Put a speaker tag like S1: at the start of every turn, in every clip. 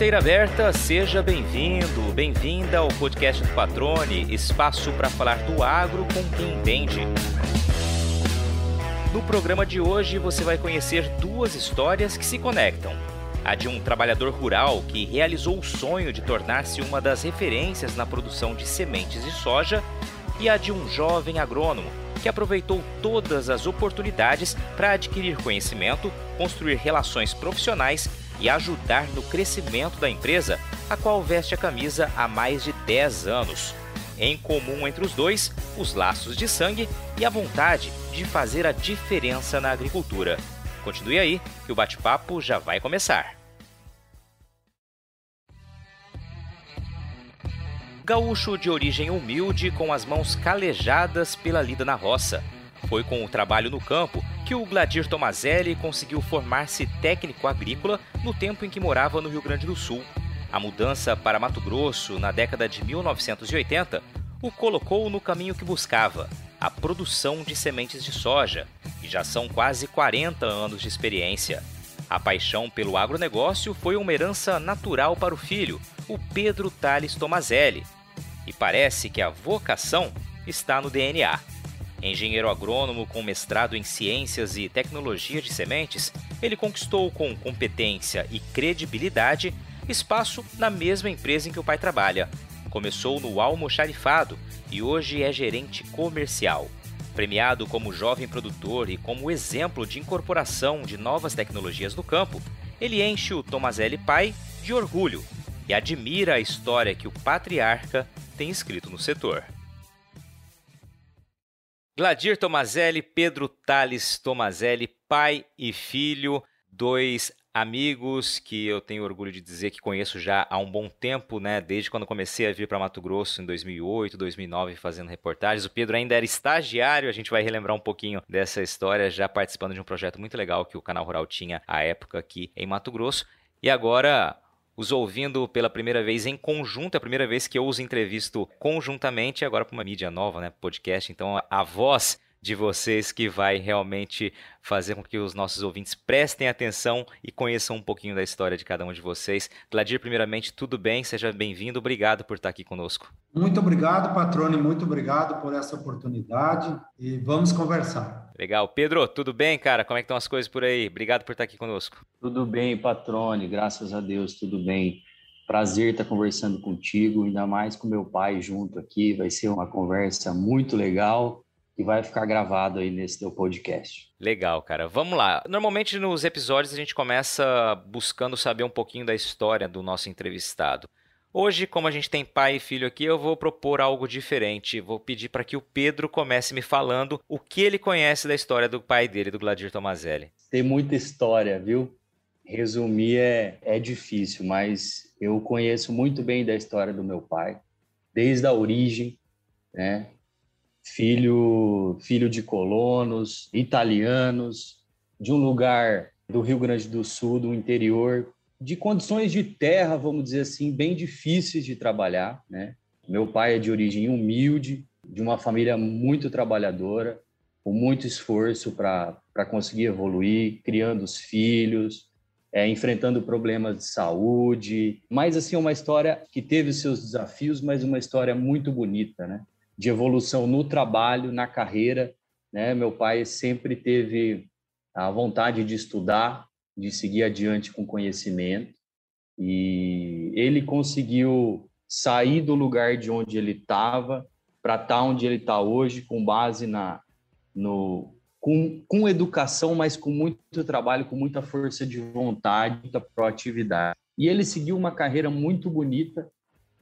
S1: Porteira aberta, seja bem-vindo, bem-vinda ao podcast do Patrone, espaço para falar do agro com quem entende. No programa de hoje você vai conhecer duas histórias que se conectam. A de um trabalhador rural que realizou o sonho de tornar-se uma das referências na produção de sementes de soja, e a de um jovem agrônomo que aproveitou todas as oportunidades para adquirir conhecimento, construir relações profissionais e ajudar no crescimento da empresa, a qual veste a camisa há mais de 10 anos. Em comum entre os dois, os laços de sangue e a vontade de fazer a diferença na agricultura. Continue aí, que o bate-papo já vai começar. Gaúcho de origem humilde, com as mãos calejadas pela lida na roça. Foi com o trabalho no campo que o Gladir Tomazelli conseguiu formar-se técnico agrícola no tempo em que morava no Rio Grande do Sul. A mudança para Mato Grosso na década de 1980 o colocou no caminho que buscava, a produção de sementes de soja, e já são quase 40 anos de experiência. A paixão pelo agronegócio foi uma herança natural para o filho, o Pedro Tales Tomazelli, e parece que a vocação está no DNA. Engenheiro agrônomo com mestrado em ciências e tecnologia de sementes, ele conquistou com competência e credibilidade espaço na mesma empresa em que o pai trabalha. Começou no almoxarifado e hoje é gerente comercial. Premiado como jovem produtor e como exemplo de incorporação de novas tecnologias no campo, ele enche o Tomazelli pai de orgulho e admira a história que o patriarca tem escrito no setor. Gladir Tomazelli, Pedro Tales Tomazelli, pai e filho, dois amigos que eu tenho orgulho de dizer que conheço já há um bom tempo, né? Desde quando comecei a vir para Mato Grosso em 2008, 2009, fazendo reportagens. O Pedro ainda era estagiário, a gente vai relembrar um pouquinho dessa história, já participando de um projeto muito legal que o Canal Rural tinha à época aqui em Mato Grosso. E agora os ouvindo pela primeira vez em conjunto, é a primeira vez que eu os entrevisto conjuntamente, agora para uma mídia nova, né, podcast. Então a voz de vocês que vai realmente fazer com que os nossos ouvintes prestem atenção e conheçam um pouquinho da história de cada um de vocês. Gladir, primeiramente, tudo bem? Seja bem-vindo. Obrigado por estar aqui conosco.
S2: Muito obrigado, Patrone. Muito obrigado por essa oportunidade e vamos conversar.
S1: Legal. Pedro, tudo bem, cara? Como é que estão as coisas por aí? Obrigado por estar aqui conosco.
S3: Tudo bem, Patrone. Graças a Deus, tudo bem. Prazer estar conversando contigo, ainda mais com meu pai junto aqui. Vai ser uma conversa muito legal e vai ficar gravado aí nesse teu podcast.
S1: Legal, cara. Vamos lá. Normalmente nos episódios a gente começa buscando saber um pouquinho da história do nosso entrevistado. Hoje, como a gente tem pai e filho aqui, eu vou propor algo diferente. Vou pedir para que o Pedro comece me falando o que ele conhece da história do pai dele, do Gladir Tomazelli.
S3: Tem muita história, viu? Resumir é, é difícil, mas eu conheço muito bem da história do meu pai, desde a origem, né? Filho, filho de colonos, italianos, de um lugar do Rio Grande do Sul, do interior, de condições de terra, vamos dizer assim, bem difíceis de trabalhar, né? Meu pai é de origem humilde, de uma família muito trabalhadora, com muito esforço para conseguir evoluir, criando os filhos, é, enfrentando problemas de saúde. Mas, assim, uma história que teve os seus desafios, mas uma história muito bonita, né? De evolução no trabalho, na carreira. Né? Meu pai sempre teve a vontade de estudar, de seguir adiante com conhecimento, e ele conseguiu sair do lugar de onde ele estava para estar tá onde ele está hoje, com base na no com, com educação, mas com muito trabalho, com muita força de vontade, muita proatividade. E ele seguiu uma carreira muito bonita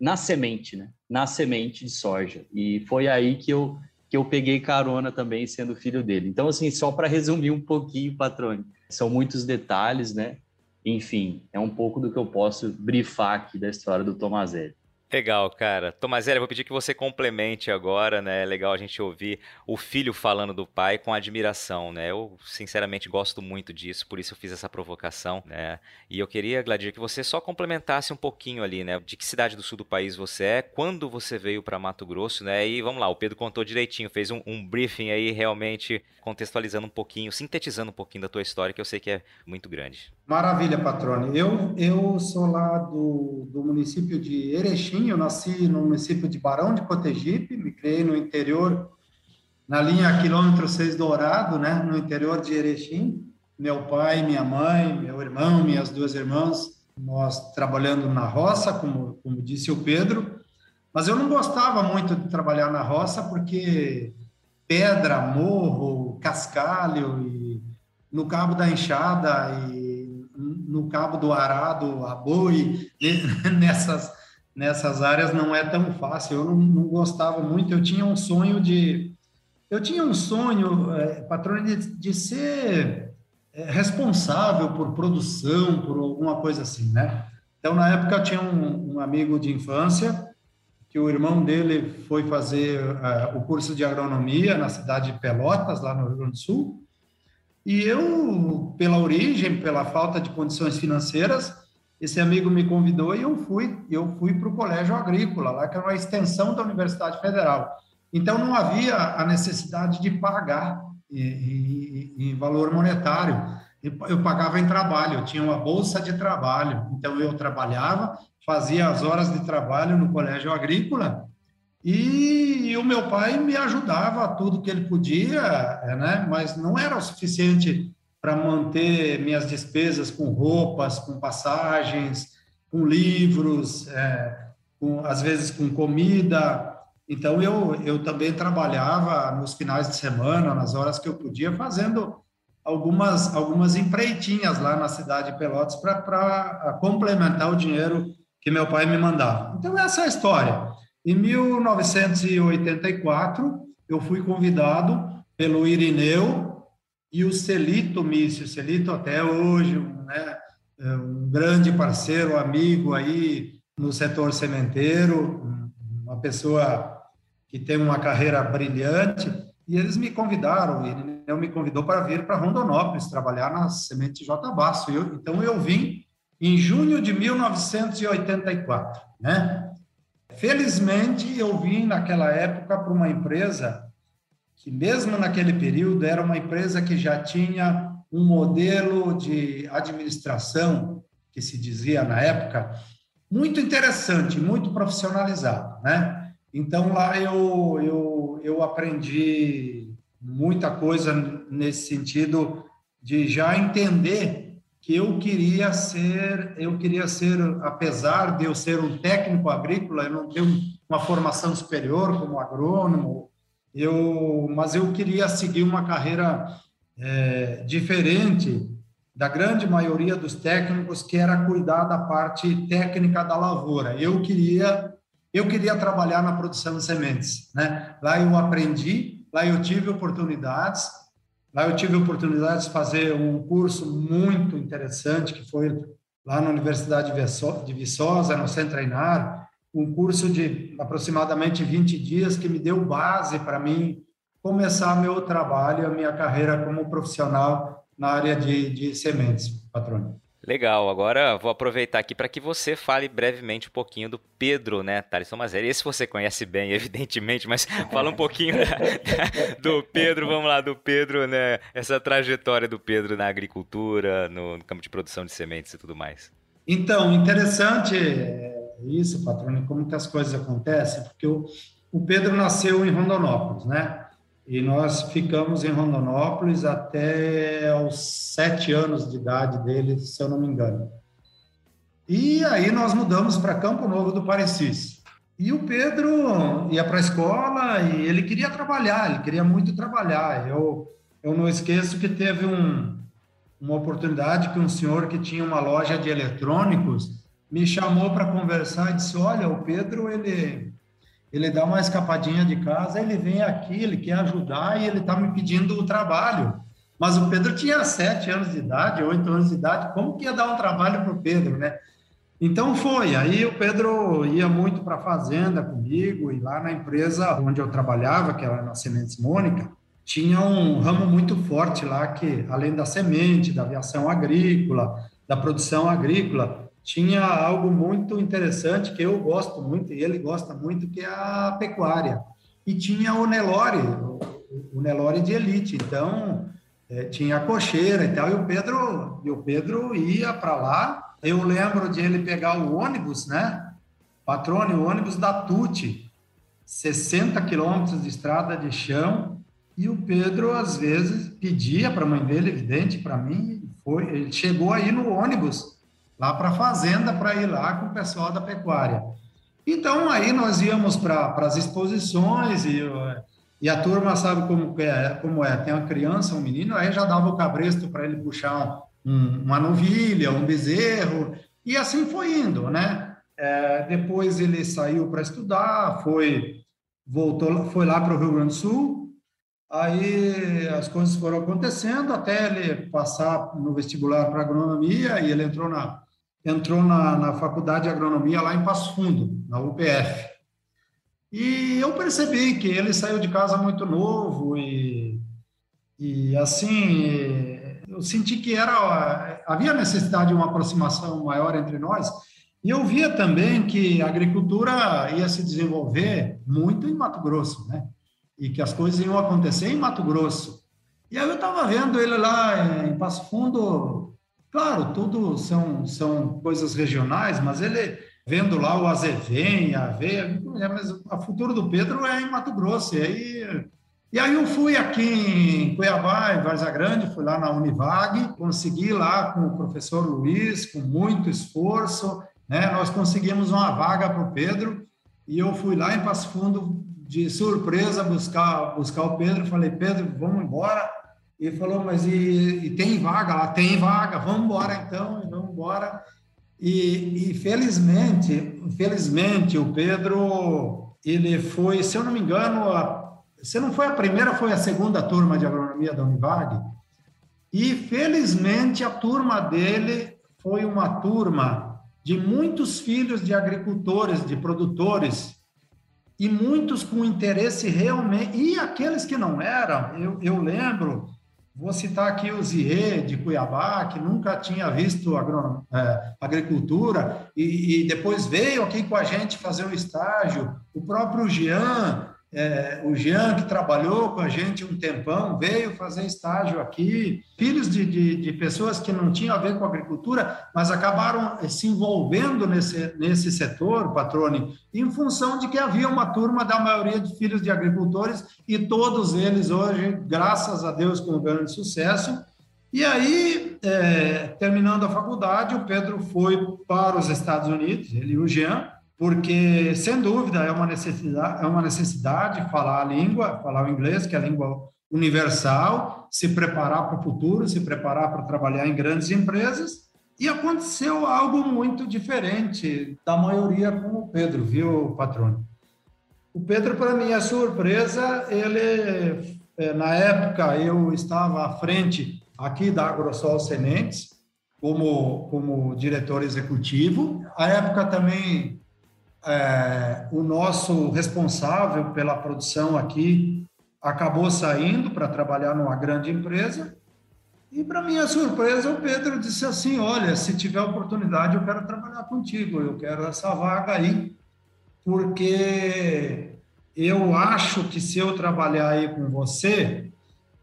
S3: na semente, né? Na semente de soja. E foi aí que eu que eu peguei carona também sendo filho dele. Então assim, só para resumir um pouquinho, patrone, são muitos detalhes, né? Enfim, é um pouco do que eu posso brifar aqui da história do Tomazelli.
S1: Legal, cara. Tomazelli, vou pedir que você complemente agora, né? É legal a gente ouvir o filho falando do pai com admiração, né? Eu, sinceramente, gosto muito disso, por isso eu fiz essa provocação, né? E eu queria, Gladir, que você só complementasse um pouquinho ali, né? De que cidade do sul do país você é, quando você veio para Mato Grosso, né? E vamos lá, o Pedro contou direitinho, fez um, um briefing aí, realmente contextualizando um pouquinho, sintetizando um pouquinho da tua história, que eu sei que é muito grande.
S2: Maravilha, Patrone. Eu, eu sou lá do, do município de Erechim, eu nasci no município de Barão de Cotegipe, me criei no interior, na linha quilômetro 6 Dourado, né, no interior de Erechim. Meu pai, minha mãe, meu irmão, minhas duas irmãs, nós trabalhando na roça, como, como disse o Pedro, mas eu não gostava muito de trabalhar na roça porque pedra, morro, cascalho e no cabo da enxada e no cabo do arado, a boi, nessas, nessas áreas não é tão fácil. Eu não, não gostava muito, eu tinha um sonho de. Eu tinha um sonho, é, de, de ser é, responsável por produção, por alguma coisa assim, né? Então, na época, eu tinha um, um amigo de infância que o irmão dele foi fazer uh, o curso de agronomia na cidade de Pelotas, lá no Rio Grande do Sul, e eu, pela origem, pela falta de condições financeiras, esse amigo me convidou e eu fui. Eu fui para o Colégio Agrícola, lá que é uma extensão da Universidade Federal. Então não havia a necessidade de pagar em, valor monetário. Eu pagava em trabalho, eu tinha uma bolsa de trabalho. Então eu trabalhava, fazia as horas de trabalho no Colégio Agrícola e, o meu pai me ajudava tudo que ele podia, né? mas não era o suficiente para manter minhas despesas com roupas, com passagens, com livros, é, com, às vezes com comida. Então, eu, eu também trabalhava nos finais de semana, nas horas que eu podia, fazendo algumas, algumas empreitinhas lá na cidade de Pelotas para complementar o dinheiro que meu pai me mandava. Então, essa é a história. Em 1984, eu fui convidado pelo Irineu e o Celito Mício, Celito até hoje, né, é um grande parceiro, amigo aí no setor sementeiro, uma pessoa que tem uma carreira brilhante, e eles me convidaram, o Irineu me convidou para vir para Rondonópolis trabalhar na semente J. Basso. Eu, então eu vim em junho de 1984, né? Felizmente, eu vim naquela época para uma empresa que, mesmo naquele período, era uma empresa que já tinha um modelo de administração, que se dizia na época, muito interessante, muito profissionalizado, né? Então, lá eu, eu, eu aprendi muita coisa nesse sentido de já entender que eu queria ser, eu queria ser, apesar de eu ser um técnico agrícola, eu não tenho uma formação superior como agrônomo, eu, mas eu queria seguir uma carreira é, diferente da grande maioria dos técnicos, que era cuidar da parte técnica da lavoura. Eu queria, eu queria trabalhar na produção de sementes, né? Lá eu aprendi, lá eu tive oportunidades, Lá eu tive a oportunidade de fazer um curso muito interessante, que foi lá na Universidade de Viçosa, no Centro Treinar, um curso de aproximadamente 20 dias que me deu base para mim começar meu trabalho, a minha carreira como profissional na área de, de sementes, patrônio.
S1: Legal, agora vou aproveitar aqui para que você fale brevemente um pouquinho do Pedro, né, Thales Tomazelli. Esse você conhece bem, evidentemente, mas fala um pouquinho do Pedro, vamos lá, do Pedro, né, essa trajetória do Pedro na agricultura, no, no campo de produção de sementes e tudo mais.
S2: Então, interessante isso, patrônio, como que as coisas acontecem, porque o, o Pedro nasceu em Rondonópolis, né? E nós ficamos em Rondonópolis até os sete anos de idade dele, se eu não me engano. E aí nós mudamos para Campo Novo do Parecis. E o Pedro ia para a escola e ele queria trabalhar, ele queria muito trabalhar. Eu, eu não esqueço que teve um, uma oportunidade que um senhor que tinha uma loja de eletrônicos me chamou para conversar e disse: Olha, o Pedro, ele ele dá uma escapadinha de casa, ele vem aqui, ele quer ajudar e ele está me pedindo o trabalho. Mas o Pedro tinha sete anos de idade, oito anos de idade, como que ia dar um trabalho para o Pedro, né? Então foi, aí o Pedro ia muito para a fazenda comigo e lá na empresa onde eu trabalhava, que era na Sementes Mônica, tinha um ramo muito forte lá que, além da semente, da aviação agrícola, da produção agrícola, tinha algo muito interessante que eu gosto muito e ele gosta muito, que é a pecuária. E tinha o Nelore, o Nelore de elite. Então, é, tinha a cocheira e tal, e o Pedro, e o Pedro ia para lá. Eu lembro de ele pegar o ônibus, né? Patrone, o ônibus da Tuti, 60 quilômetros de estrada de chão, e o Pedro, às vezes, pedia para a mãe dele, evidente, para mim, foi, ele chegou aí no ônibus, lá para a fazenda, para ir lá com o pessoal da pecuária. Então, aí nós íamos para as exposições e e a turma sabe como é, como é. Tem uma criança, um menino, aí já dava o cabresto para ele puxar um, uma novilha, um bezerro, e assim foi indo, né? É, depois ele saiu para estudar, foi voltou, foi lá para o Rio Grande do Sul. Aí as coisas foram acontecendo até ele passar no vestibular para agronomia e ele entrou na entrou na, na faculdade de agronomia lá em Passo Fundo, na UPF. E eu percebi que ele saiu de casa muito novo e, e assim, eu senti que era havia necessidade de uma aproximação maior entre nós. E eu via também que a agricultura ia se desenvolver muito em Mato Grosso, né? E que as coisas iam acontecer em Mato Grosso. E aí eu estava vendo ele lá em Passo Fundo, claro, tudo são, são coisas regionais, mas ele vendo lá o azevém, a aveia, é, mas o futuro do Pedro é em Mato Grosso. E aí, e aí eu fui aqui em Cuiabá, em Varza Grande, fui lá na Univag, consegui lá com o professor Luiz, com muito esforço, né, nós conseguimos uma vaga para o Pedro, e eu fui lá em Passo Fundo de surpresa buscar, buscar o Pedro, falei, Pedro, vamos embora, ele falou, mas e, e tem vaga lá? Tem vaga, vamos embora então, e vamos embora. E, e felizmente, felizmente o Pedro, ele foi, se eu não me engano, a, se não foi a primeira, foi a segunda turma de agronomia da Univag. E felizmente a turma dele foi uma turma de muitos filhos de agricultores, de produtores, e muitos com interesse realmente, e aqueles que não eram, eu, eu lembro Vou citar aqui o Zie, de Cuiabá, que nunca tinha visto é, agricultura e, e, depois veio aqui com a gente fazer um estágio. O próprio Jean, é, o Jean, que trabalhou com a gente um tempão, veio fazer estágio aqui. Filhos de, de, de, pessoas que não tinham a ver com agricultura, mas acabaram se envolvendo nesse, nesse setor, Patrone, em função de que havia uma turma da maioria de filhos de agricultores e todos eles hoje, graças a Deus, com grande sucesso. E aí, é, terminando a faculdade, o Pedro foi para os Estados Unidos, ele e o Jean, porque, sem dúvida, é uma necessidade, é uma necessidade falar a língua, falar o inglês, que é a língua universal, se preparar para o futuro, se preparar para trabalhar em grandes empresas. E aconteceu algo muito diferente da maioria com o Pedro, viu, patrão? O Pedro, para minha surpresa, ele, é, na época, eu estava à frente aqui da AgroSol Sementes, como, como diretor executivo. A época também é, o nosso responsável pela produção aqui acabou saindo para trabalhar numa grande empresa. E, para minha surpresa, o Pedro disse assim: Olha, se tiver oportunidade, eu quero trabalhar contigo, eu quero essa vaga aí, porque eu acho que se eu trabalhar aí com você,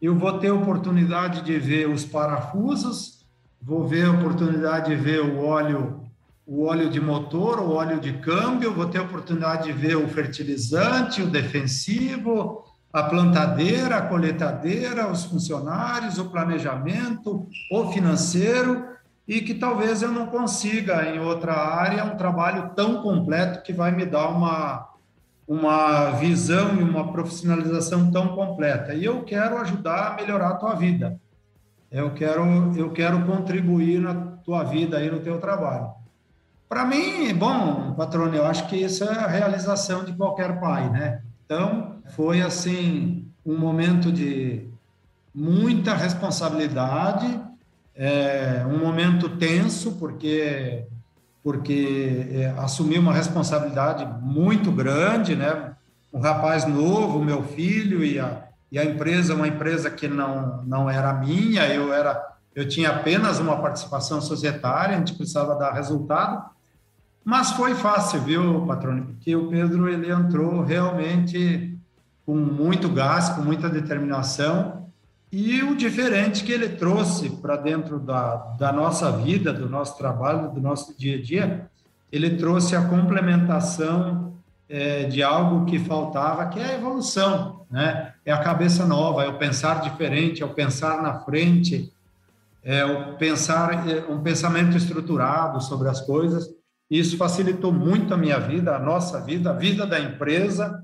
S2: eu vou ter oportunidade de ver os parafusos, vou ver a oportunidade de ver o óleo o óleo de motor, o óleo de câmbio, vou ter a oportunidade de ver o fertilizante, o defensivo, a plantadeira, a coletadeira, os funcionários, o planejamento, o financeiro, e que talvez eu não consiga em outra área um trabalho tão completo que vai me dar uma, uma visão e uma profissionalização tão completa. E eu quero ajudar a melhorar a tua vida. Eu quero, eu quero contribuir na tua vida aí no teu trabalho. Para mim, bom, patrônio, eu acho que isso é a realização de qualquer pai, né? Então, foi assim um momento de muita responsabilidade, é, um momento tenso, porque porque é, assumi uma responsabilidade muito grande, né? Um rapaz novo, meu filho e a, e a empresa, uma empresa que não não era minha, eu era eu tinha apenas uma participação societária, a gente precisava dar resultado, mas foi fácil, viu, patrônio? Porque o Pedro ele entrou realmente com muito gás, com muita determinação e o diferente que ele trouxe para dentro da, da nossa vida, do nosso trabalho, do nosso dia a dia, ele trouxe a complementação é, de algo que faltava, que é a evolução, né? É a cabeça nova, é o pensar diferente, é o pensar na frente, é, o pensar é, um pensamento estruturado sobre as coisas. Isso facilitou muito a minha vida, a nossa vida, a vida da empresa.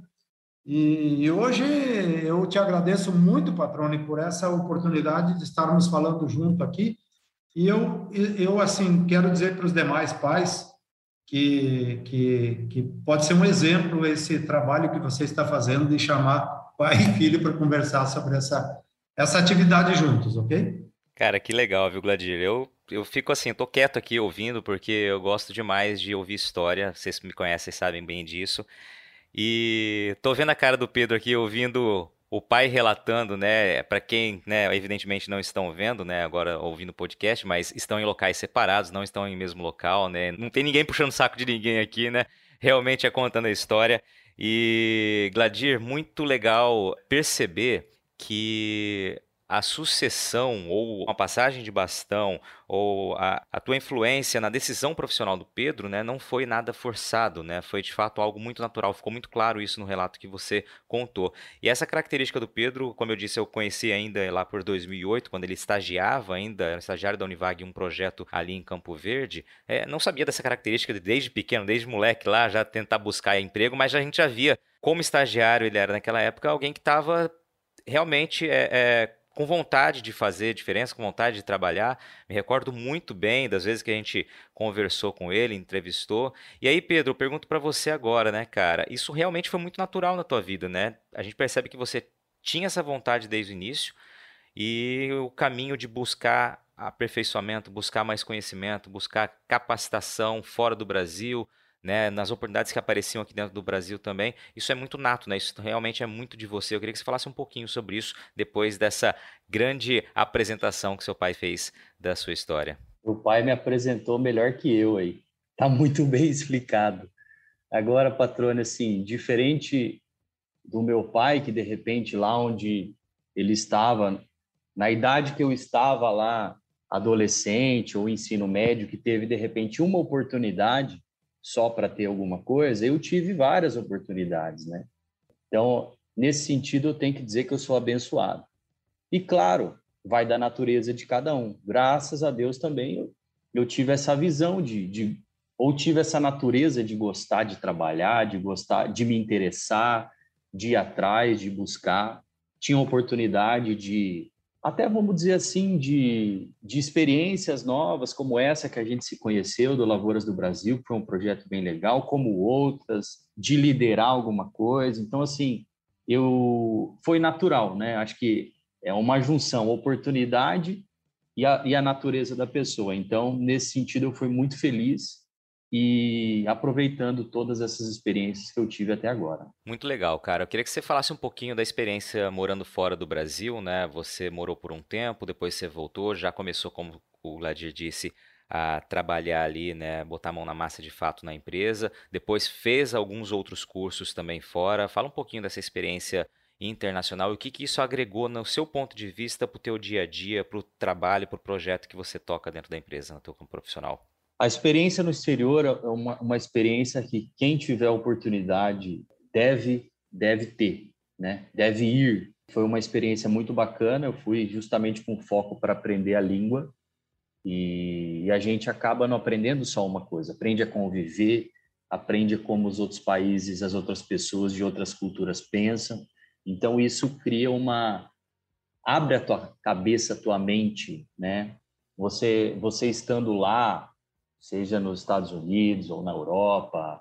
S2: E, hoje eu te agradeço muito, Patrone, por essa oportunidade de estarmos falando junto aqui. E eu, eu assim, quero dizer para os demais pais que, que, que pode ser um exemplo esse trabalho que você está fazendo de chamar pai e filho para conversar sobre essa, essa atividade juntos, ok?
S1: Cara, que legal, viu, Gladir? Eu, eu fico assim, tô quieto aqui ouvindo, porque eu gosto demais de ouvir história. Vocês me conhecem sabem bem disso. E tô vendo a cara do Pedro aqui, ouvindo o pai relatando, né? Para quem, né, evidentemente não estão vendo, né, agora ouvindo o podcast, mas estão em locais separados, não estão em mesmo local, né? Não tem ninguém puxando saco de ninguém aqui, né? Realmente é contando a história. E Gladir, muito legal perceber que a sucessão ou uma passagem de bastão ou a, a, tua influência na decisão profissional do Pedro, né, não foi nada forçado, né? Foi de fato algo muito natural. Ficou muito claro isso no relato que você contou. E essa característica do Pedro, como eu disse, eu conheci ainda lá por 2008, quando ele estagiava ainda, era estagiário da Univag em um projeto ali em Campo Verde. É, não sabia dessa característica desde pequeno, desde moleque lá, já tentar buscar emprego, mas a gente já via como estagiário ele era naquela época alguém que estava realmente é, é, com vontade de fazer diferença, com vontade de trabalhar. Me recordo muito bem das vezes que a gente conversou com ele, entrevistou. E aí, Pedro, eu pergunto para você agora, né, cara? Isso realmente foi muito natural na tua vida, né? A gente percebe que você tinha essa vontade desde o início e o caminho de buscar aperfeiçoamento, buscar mais conhecimento, buscar capacitação fora do Brasil, né, nas oportunidades que apareciam aqui dentro do Brasil também. Isso é muito nato, né? Isso realmente é muito de você. Eu queria que você falasse um pouquinho sobre isso depois dessa grande apresentação que seu pai fez da sua história.
S3: O pai me apresentou melhor que eu aí. Tá muito bem explicado. Agora, patrônio, assim, diferente do meu pai, que de repente lá onde ele estava, na idade que eu estava lá, adolescente ou ensino médio, que teve de repente uma oportunidade, só para ter alguma coisa, eu tive várias oportunidades, né? Então, nesse sentido, eu tenho que dizer que eu sou abençoado. E claro, vai da natureza de cada um. Graças a Deus também eu, eu tive essa visão de, de ou tive essa natureza de gostar de trabalhar, de gostar, de me interessar, de ir atrás, de buscar. Tinha oportunidade de até vamos dizer assim, de, de experiências novas, como essa que a gente se conheceu do Lavouras do Brasil, que foi um projeto bem legal, como outras, de liderar alguma coisa. Então, assim, eu foi natural, né? Acho que é uma junção, oportunidade e a, e a natureza da pessoa. Então, nesse sentido, eu fui muito feliz e aproveitando todas essas experiências que eu tive até agora.
S1: Muito legal, cara. Eu queria que você falasse um pouquinho da experiência morando fora do Brasil, né? Você morou por um tempo, depois você voltou, já começou, como o Gladir disse, a trabalhar ali, né, botar a mão na massa de fato na empresa. Depois fez alguns outros cursos também fora. Fala um pouquinho dessa experiência internacional e o que, que isso agregou no seu ponto de vista para o teu dia a dia, para o trabalho, para o projeto que você toca dentro da empresa, no teu campo profissional.
S3: A experiência no exterior é uma, uma experiência que quem tiver oportunidade deve deve ter, né? Deve ir. Foi uma experiência muito bacana. Eu fui justamente com foco para aprender a língua e, e a gente acaba não aprendendo só uma coisa. Aprende a conviver, aprende como os outros países, as outras pessoas de outras culturas pensam. Então isso cria uma abre a tua cabeça, a tua mente, né? Você você estando lá seja nos Estados Unidos ou na Europa,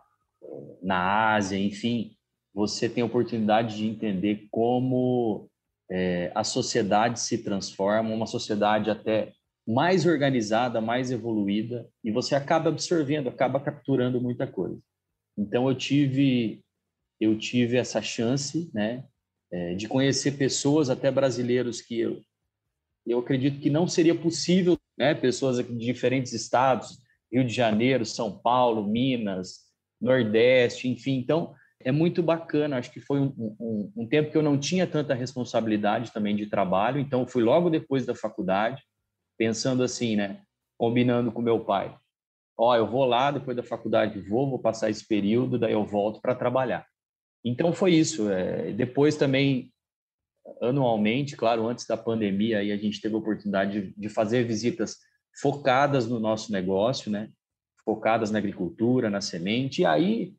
S3: na Ásia, enfim, você tem a oportunidade de entender como é, a sociedade se transforma, uma sociedade até mais organizada, mais evoluída, e você acaba absorvendo, acaba capturando muita coisa. Então eu tive eu tive essa chance, né, é, de conhecer pessoas, até brasileiros que eu eu acredito que não seria possível, né, pessoas de diferentes estados, Rio de Janeiro, São Paulo, Minas, Nordeste, enfim. Então, é muito bacana. Acho que foi um, um, um, tempo que eu não tinha tanta responsabilidade também de trabalho, então fui logo depois da faculdade, pensando assim, né? Combinando com meu pai. Ó, oh, eu vou lá depois da faculdade, vou, vou passar esse período, daí eu volto para trabalhar. Então foi isso. É, depois também, anualmente, claro, antes da pandemia, aí a gente teve a oportunidade de, de fazer visitas focadas no nosso negócio, né? Focadas na agricultura, na semente. E aí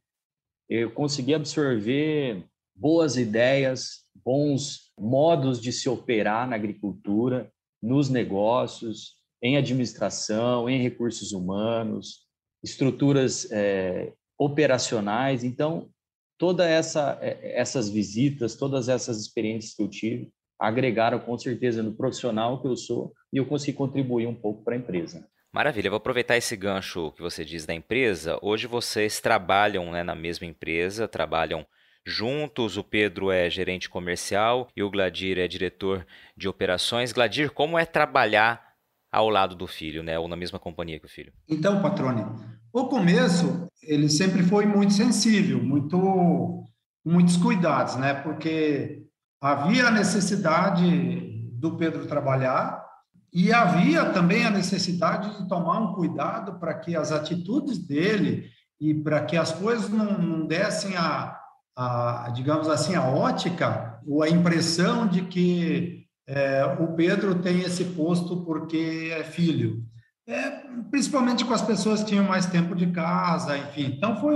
S3: eu consegui absorver boas ideias, bons modos de se operar na agricultura, nos negócios, em administração, em recursos humanos, estruturas é, operacionais. Então, toda essa é, essas visitas, todas essas experiências que eu tive agregaram com certeza no profissional que eu sou e eu consegui contribuir um pouco para a empresa.
S1: Maravilha, vou aproveitar esse gancho que você diz da empresa. Hoje vocês trabalham né, na mesma empresa, trabalham juntos. O Pedro é gerente comercial e o Gladir é diretor de operações. Gladir, como é trabalhar ao lado do filho, né, ou na mesma companhia que o filho?
S2: Então, patrone, o começo ele sempre foi muito sensível, muito muitos cuidados, né? Porque havia a necessidade do Pedro trabalhar e havia também a necessidade de tomar um cuidado para que as atitudes dele e para que as coisas não, não dessem a, a, digamos assim, a ótica ou a impressão de que é, o Pedro tem esse posto porque é filho. É, principalmente com as pessoas que tinham mais tempo de casa, enfim. Então, foi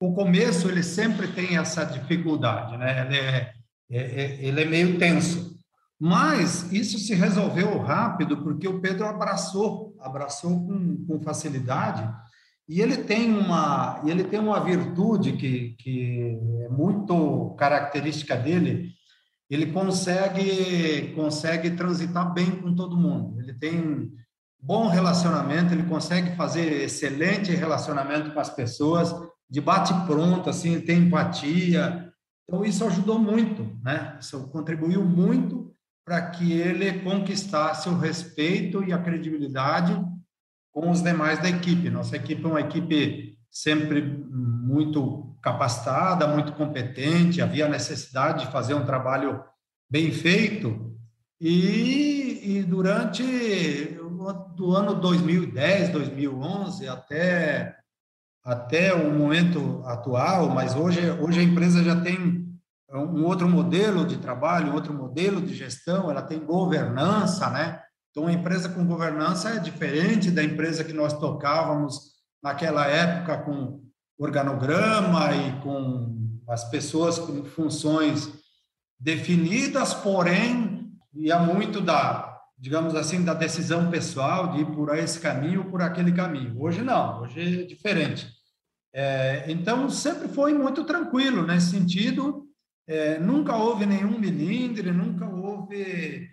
S2: o começo, ele sempre tem essa dificuldade, né? Ele é, é, é ele é meio tenso. Mas isso se resolveu rápido porque o Pedro abraçou, abraçou com, com facilidade. E ele tem uma, ele tem uma virtude que, que é muito característica dele. Ele consegue, consegue transitar bem com todo mundo. Ele tem bom relacionamento, ele consegue fazer excelente relacionamento com as pessoas, de bate pronto, assim, tem empatia. Então isso ajudou muito, né? Isso contribuiu muito para que ele conquistasse o respeito e a credibilidade com os demais da equipe. Nossa equipe é uma equipe sempre muito capacitada, muito competente, havia necessidade de fazer um trabalho bem feito. E, e durante do ano 2010, 2011 até até o momento atual, mas hoje hoje a empresa já tem um outro modelo de trabalho, outro modelo de gestão, ela tem governança, né? Então, a empresa com governança é diferente da empresa que nós tocávamos naquela época com organograma e com as pessoas com funções definidas, porém, ia muito da, digamos assim, da decisão pessoal de ir por esse caminho ou por aquele caminho. Hoje não, hoje é diferente. É, então, sempre foi muito tranquilo nesse sentido, é, nunca houve nenhum milindre, nunca houve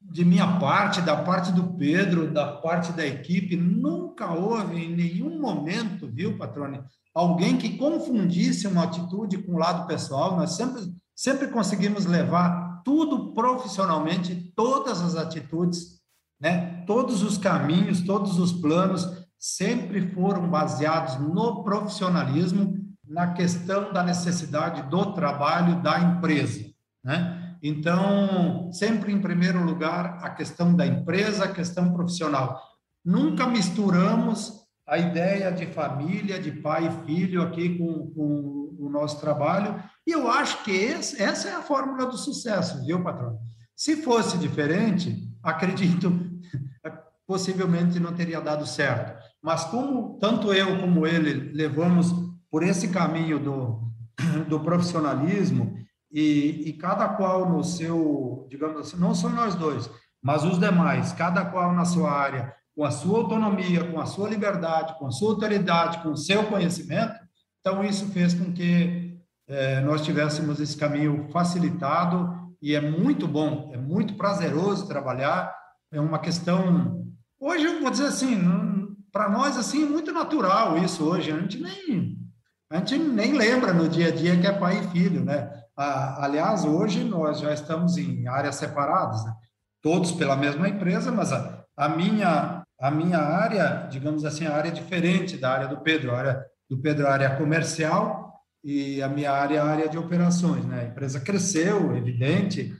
S2: de minha parte, da parte do Pedro, da parte da equipe, nunca houve em nenhum momento, viu, patrone, alguém que confundisse uma atitude com o lado pessoal. Nós sempre, sempre conseguimos levar tudo profissionalmente, todas as atitudes, né? todos os caminhos, todos os planos sempre foram baseados no profissionalismo na questão da necessidade do trabalho da empresa, né? Então, sempre em primeiro lugar a questão da empresa, a questão profissional. Nunca misturamos a ideia de família, de pai e filho aqui com, com o nosso trabalho, e eu acho que esse, essa é a fórmula do sucesso, viu, patrão? Se fosse diferente, acredito, possivelmente não teria dado certo. Mas como tanto eu como ele levamos por esse caminho do, do profissionalismo e, e cada qual no seu, digamos assim, não só nós dois, mas os demais, cada qual na sua área, com a sua autonomia, com a sua liberdade, com a sua autoridade, com o seu conhecimento, então isso fez com que é, nós tivéssemos esse caminho facilitado e é muito bom, é muito prazeroso trabalhar, é uma questão Hoje, eu vou dizer assim, para nós, assim, é muito natural isso hoje. A gente nem, a gente nem lembra no dia a dia que é pai e filho, né? aliás, hoje nós já estamos em áreas separadas, né? todos pela mesma empresa, mas a, a, minha, a minha área, digamos assim, a área diferente da área do Pedro. A área do Pedro é a área comercial e a minha área é a área de operações. Né? A empresa cresceu, evidente,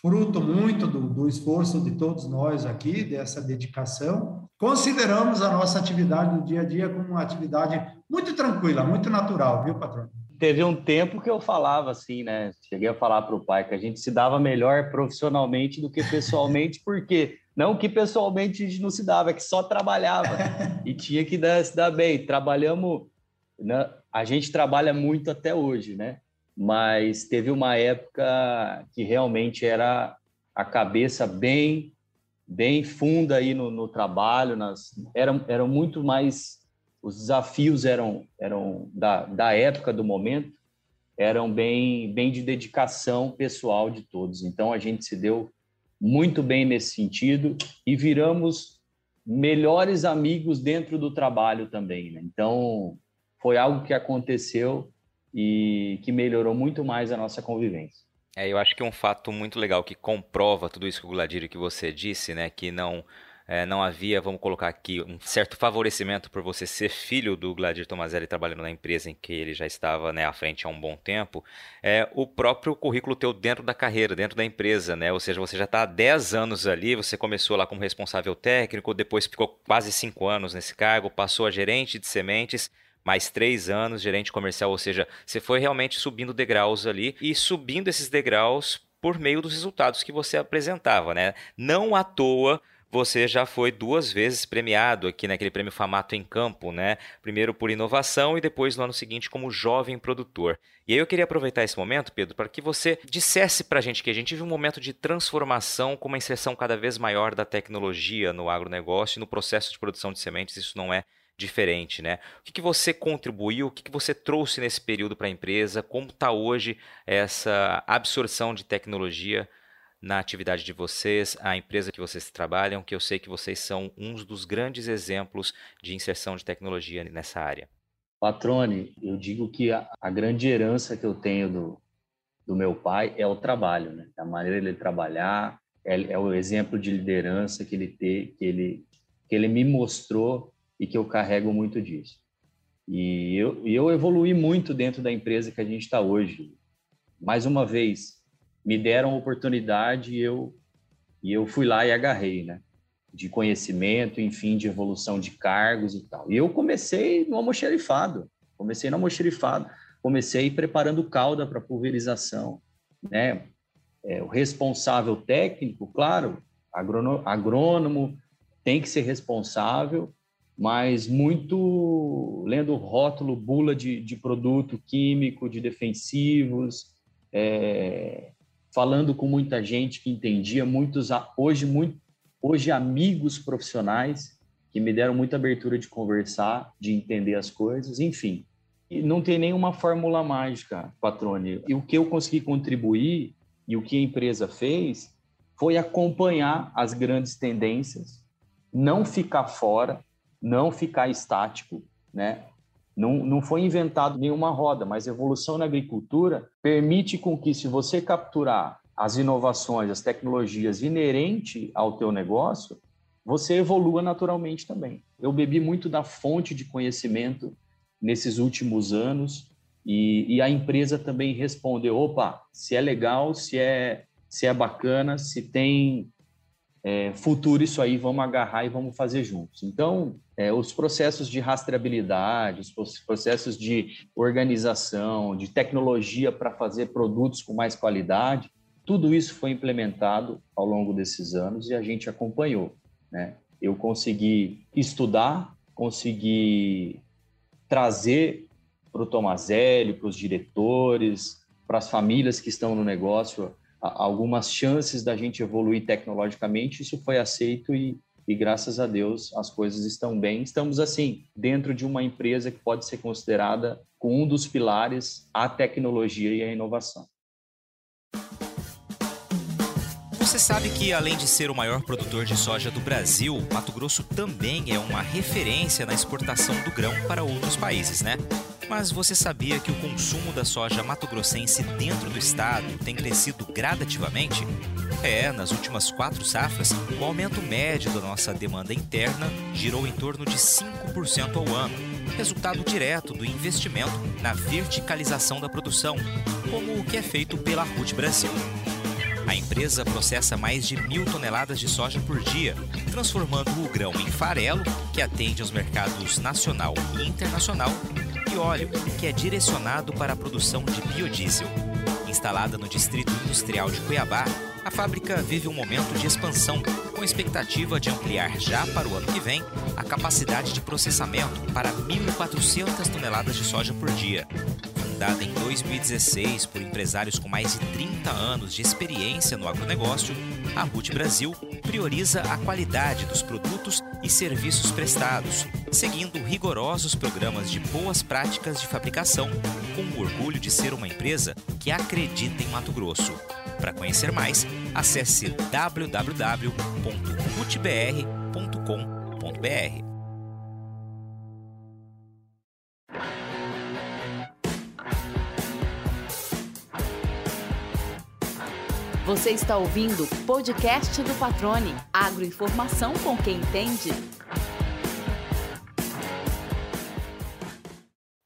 S2: fruto muito do, do esforço de todos nós aqui, dessa dedicação. Consideramos a nossa atividade no dia a dia como uma atividade muito tranquila, muito natural, viu, patrão?
S3: Teve um tempo que eu falava assim, né? Cheguei a falar para o pai que a gente se dava melhor profissionalmente do que pessoalmente, porque não que pessoalmente a gente não se dava, é que só trabalhava e tinha que dar, se dar bem. Trabalhamos, né? a gente trabalha muito até hoje, né? mas teve uma época que realmente era a cabeça bem bem funda aí no, no trabalho, nas, eram, eram muito mais, os desafios eram, eram da, da época, do momento, eram bem, bem de dedicação pessoal de todos. Então, a gente se deu muito bem nesse sentido e viramos melhores amigos dentro do trabalho também. Né? Então, foi algo que aconteceu e que melhorou muito mais a nossa convivência.
S1: É, eu acho que um fato muito legal que comprova tudo isso que o Gladir que você disse, né, que não é, não havia, vamos colocar aqui, um certo favorecimento por você ser filho do Gladir Tomazelli trabalhando na empresa em que ele já estava né, à frente há um bom tempo, é o próprio currículo teu dentro da carreira, dentro da empresa, né? Ou seja, você já está há 10 anos ali, você começou lá como responsável técnico, depois ficou quase 5 anos nesse cargo, passou a gerente de sementes, mais três anos, gerente comercial, ou seja, você foi realmente subindo degraus ali e subindo esses degraus por meio dos resultados que você apresentava, né? Não à toa você já foi duas vezes premiado aqui naquele prêmio Famato em Campo, né? Primeiro por inovação e depois no ano seguinte como jovem produtor. E aí eu queria aproveitar esse momento, Pedro, para que você dissesse para a gente que a gente vive um momento de transformação com uma inserção cada vez maior da tecnologia no agronegócio e no processo de produção de sementes. Isso não é diferente, né? O que, que você contribuiu, o que, que você trouxe nesse período para a empresa, como está hoje essa absorção de tecnologia na atividade de vocês, a empresa que vocês trabalham, que eu sei que vocês são um dos grandes exemplos de inserção de tecnologia nessa área.
S3: Patrone, eu digo que a, a grande herança que eu tenho do, do meu pai é o trabalho, né? A maneira dele trabalhar, é, é o exemplo de liderança que ele, te, que ele, que ele me mostrou e que eu carrego muito disso. E eu, eu evolui muito dentro da empresa que a gente está hoje. Mais uma vez, me deram oportunidade e eu, e eu fui lá e agarrei, né? De conhecimento, enfim, de evolução de cargos e tal. E eu comecei no almoxerifado, comecei no almoxerifado, comecei preparando calda para pulverização, né? É, o responsável técnico, claro, agrônomo, tem que ser responsável, mas muito lendo rótulo, bula de, de produto químico, de defensivos, é, falando com muita gente que entendia, muitos hoje muito hoje amigos profissionais que me deram muita abertura de conversar, de entender as coisas, enfim. E não tem nenhuma fórmula mágica, patrone. E o que eu consegui contribuir e o que a empresa fez foi acompanhar as grandes tendências, não ficar fora, não ficar estático, né? Não, não foi inventado nenhuma roda, mas evolução na agricultura permite com que, se você capturar as inovações, as tecnologias inerentes ao teu negócio, você evolua naturalmente também. Eu bebi muito da fonte de conhecimento nesses últimos anos e, e a empresa também respondeu, opa, se é legal, se é, se é bacana, se tem é, futuro isso aí, vamos agarrar e vamos fazer juntos. Então, é, os processos de rastreabilidade, os processos de organização, de tecnologia para fazer produtos com mais qualidade, tudo isso foi implementado ao longo desses anos e a gente acompanhou. Né? Eu consegui estudar, consegui trazer para o Tomazelli, para os diretores, para as famílias que estão no negócio algumas chances da gente evoluir tecnologicamente, isso foi aceito e, e graças a Deus as coisas estão bem. Estamos assim dentro de uma empresa que pode ser considerada com um dos pilares a tecnologia e a inovação.
S1: Você sabe que, além de ser o maior produtor de soja do Brasil, Mato Grosso também é uma referência na exportação do grão para outros países, né? Mas você sabia que o consumo da soja mato-grossense dentro do estado tem crescido gradativamente? É, nas últimas quatro safras, o aumento médio da nossa demanda interna girou em torno de 5% ao ano, resultado direto do investimento na verticalização da produção, como o que é feito pela RUT Brasil. A empresa processa mais de mil toneladas de soja por dia, transformando o grão em farelo, que atende aos mercados nacional e internacional, e óleo, que é direcionado para a produção de biodiesel. Instalada no Distrito Industrial de Cuiabá, a fábrica vive um momento de expansão, com expectativa de ampliar já para o ano que vem a capacidade de processamento para 1.400 toneladas de soja por dia fundada em 2016 por empresários com mais de 30 anos de experiência no agronegócio, a RUT Brasil prioriza a qualidade dos produtos e serviços prestados, seguindo rigorosos programas de boas práticas de fabricação, com o orgulho de ser uma empresa que acredita em Mato Grosso. Para conhecer mais, acesse www.rutbr.com.br.
S4: Você está ouvindo o podcast do Patrone. Agroinformação com quem entende.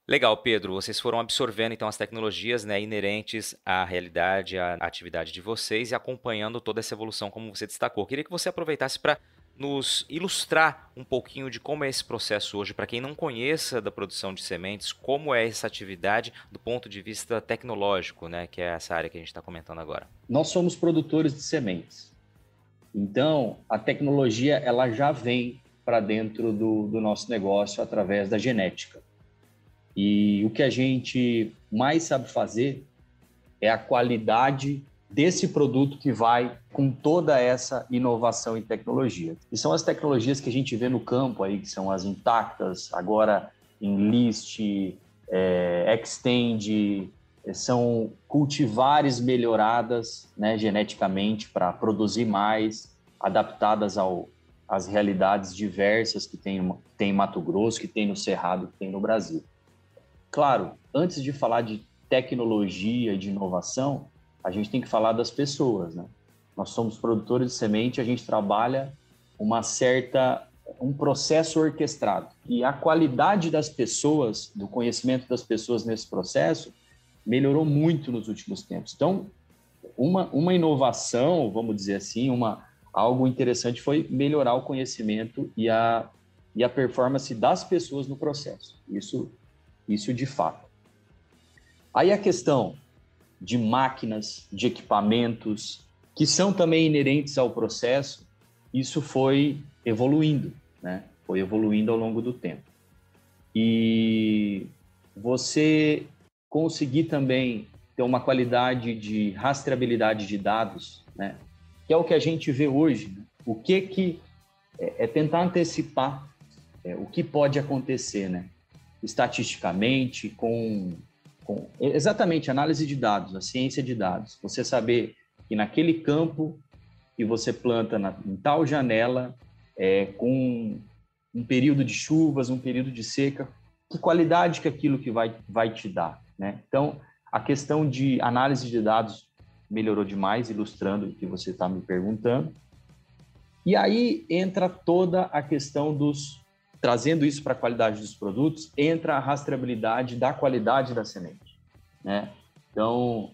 S1: Legal, Pedro. Vocês foram absorvendo então as tecnologias né, inerentes à realidade, à atividade de vocês e acompanhando toda essa evolução, como você destacou. Queria que você aproveitasse para nos ilustrar um pouquinho de como é esse processo hoje, para quem não conheça da produção de sementes, como é essa atividade do ponto de vista tecnológico, né, que é essa área que a gente está comentando agora.
S3: Nós somos produtores de sementes, então a tecnologia ela já vem para dentro do, do nosso negócio através da genética. E o que a gente mais sabe fazer é a qualidade desse produto que vai com toda essa inovação e tecnologia. E são as tecnologias que a gente vê no campo aí, que são as intactas, agora em list, é, extend, são cultivares melhoradas né, geneticamente para produzir mais, adaptadas ao, às realidades diversas que tem, tem em Mato Grosso, que tem no Cerrado, que tem no Brasil. Claro, antes de falar de tecnologia e de inovação, a gente tem que falar das pessoas, né? Nós somos produtores de semente, a gente trabalha uma certa um processo orquestrado. E a qualidade das pessoas, do conhecimento das pessoas nesse processo, melhorou muito nos últimos tempos. Então, uma, uma inovação, vamos dizer assim, uma, algo interessante foi melhorar o conhecimento e a, e a performance das pessoas no processo. Isso, isso de fato. Aí a questão de máquinas, de equipamentos, que são também inerentes ao processo, isso foi evoluindo, né? Foi evoluindo ao longo do tempo. E você conseguir também ter uma qualidade de rastreabilidade de dados, né? Que é o que a gente vê hoje. Né? O que que é, é tentar antecipar é, o que pode acontecer, né? Estatisticamente, com com exatamente análise de dados, a ciência de dados. Você saber que naquele campo que você planta na, em tal janela, é, com um período de chuvas, um período de seca, que qualidade que aquilo que vai, vai te dar, né? Então, a questão de análise de dados melhorou demais, ilustrando o que você está me perguntando. E aí entra toda a questão dos trazendo isso para a qualidade dos produtos, entra a rastreabilidade da qualidade da semente. Né? Então,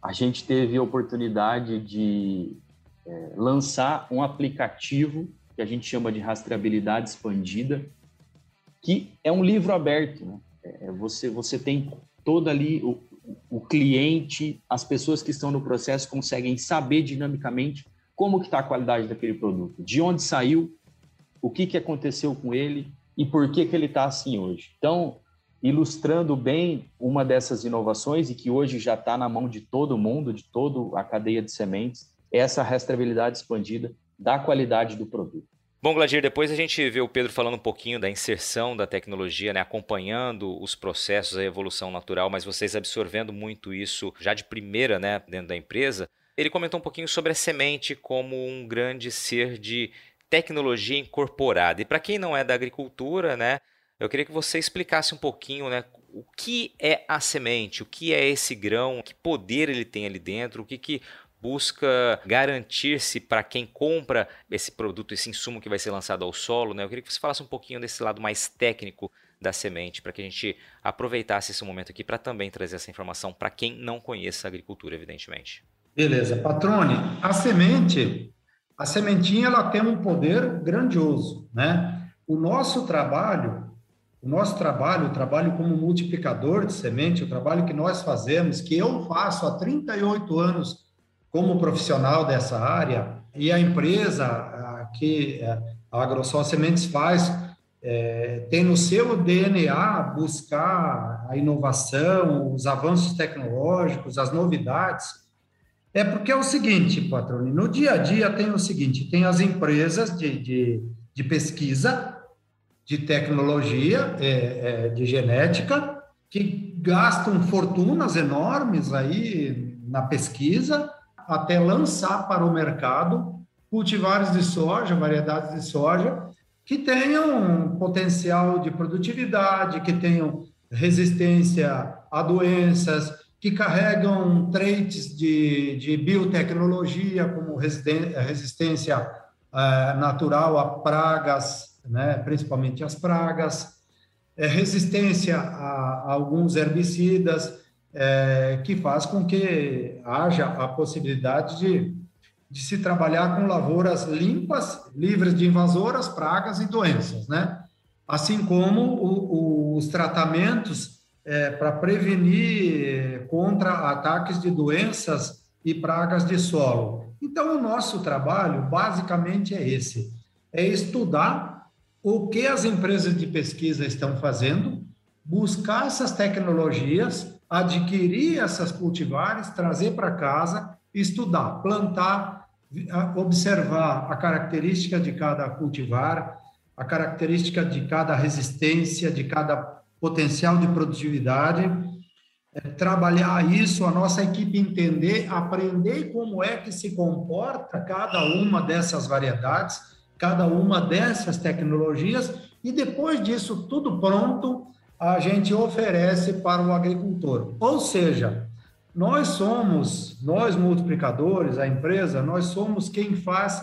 S3: a gente teve a oportunidade de é, lançar um aplicativo que a gente chama de rastreabilidade expandida, que é um livro aberto. Né? É, você, você tem todo ali o, o cliente, as pessoas que estão no processo conseguem saber dinamicamente como que está a qualidade daquele produto, de onde saiu, o que, que aconteceu com ele e por que, que ele está assim hoje. Então, ilustrando bem uma dessas inovações e que hoje já está na mão de todo mundo, de toda a cadeia de sementes, é essa rastreabilidade expandida da qualidade do produto.
S1: Bom, Gladir, depois a gente vê o Pedro falando um pouquinho da inserção da tecnologia, né, acompanhando os processos, a evolução natural, mas vocês absorvendo muito isso já de primeira né, dentro da empresa. Ele comentou um pouquinho sobre a semente como um grande ser de tecnologia incorporada. E para quem não é da agricultura, né, eu queria que você explicasse um pouquinho, né, o que é a semente, o que é esse grão, que poder ele tem ali dentro, o que, que busca garantir-se para quem compra esse produto, esse insumo que vai ser lançado ao solo. Né? Eu queria que você falasse um pouquinho desse lado mais técnico da semente, para que a gente aproveitasse esse momento aqui para também trazer essa informação para quem não conhece a agricultura, evidentemente.
S2: Beleza. Patrone, a semente, a sementinha ela tem um poder grandioso, né? O nosso trabalho, o nosso trabalho, o trabalho como multiplicador de semente, o trabalho que nós fazemos, que eu faço há 38 anos como profissional dessa área e a empresa que a AgroSol Sementes faz é, tem no seu DNA buscar a inovação, os avanços tecnológicos, as novidades. É porque é o seguinte, patrone, no dia a dia tem o seguinte, tem as empresas de, de, de pesquisa, de tecnologia, é, é, de genética, que gastam fortunas enormes aí na pesquisa, até lançar para o mercado cultivares de soja, variedades de soja, que tenham potencial de produtividade, que tenham resistência a doenças, que carregam traits de, de biotecnologia, como resistência uh, natural a pragas, né, principalmente as pragas, é, resistência a, a alguns herbicidas, é, que faz com que haja a possibilidade de, de se trabalhar com lavouras limpas, livres de invasoras, pragas e doenças, né? Assim como o, o, os tratamentos é, para prevenir contra ataques de doenças e pragas de solo. Então, o nosso trabalho basicamente é esse: é estudar o que as empresas de pesquisa estão fazendo, buscar essas tecnologias adquirir essas cultivares, trazer para casa, estudar, plantar, observar a característica de cada cultivar, a característica de cada resistência, de cada potencial de produtividade, trabalhar isso, a nossa equipe entender, aprender como é que se comporta cada uma dessas variedades, cada uma dessas tecnologias, e depois disso tudo pronto, a gente oferece para o agricultor. Ou seja, nós somos, nós multiplicadores, a empresa, nós somos quem faz,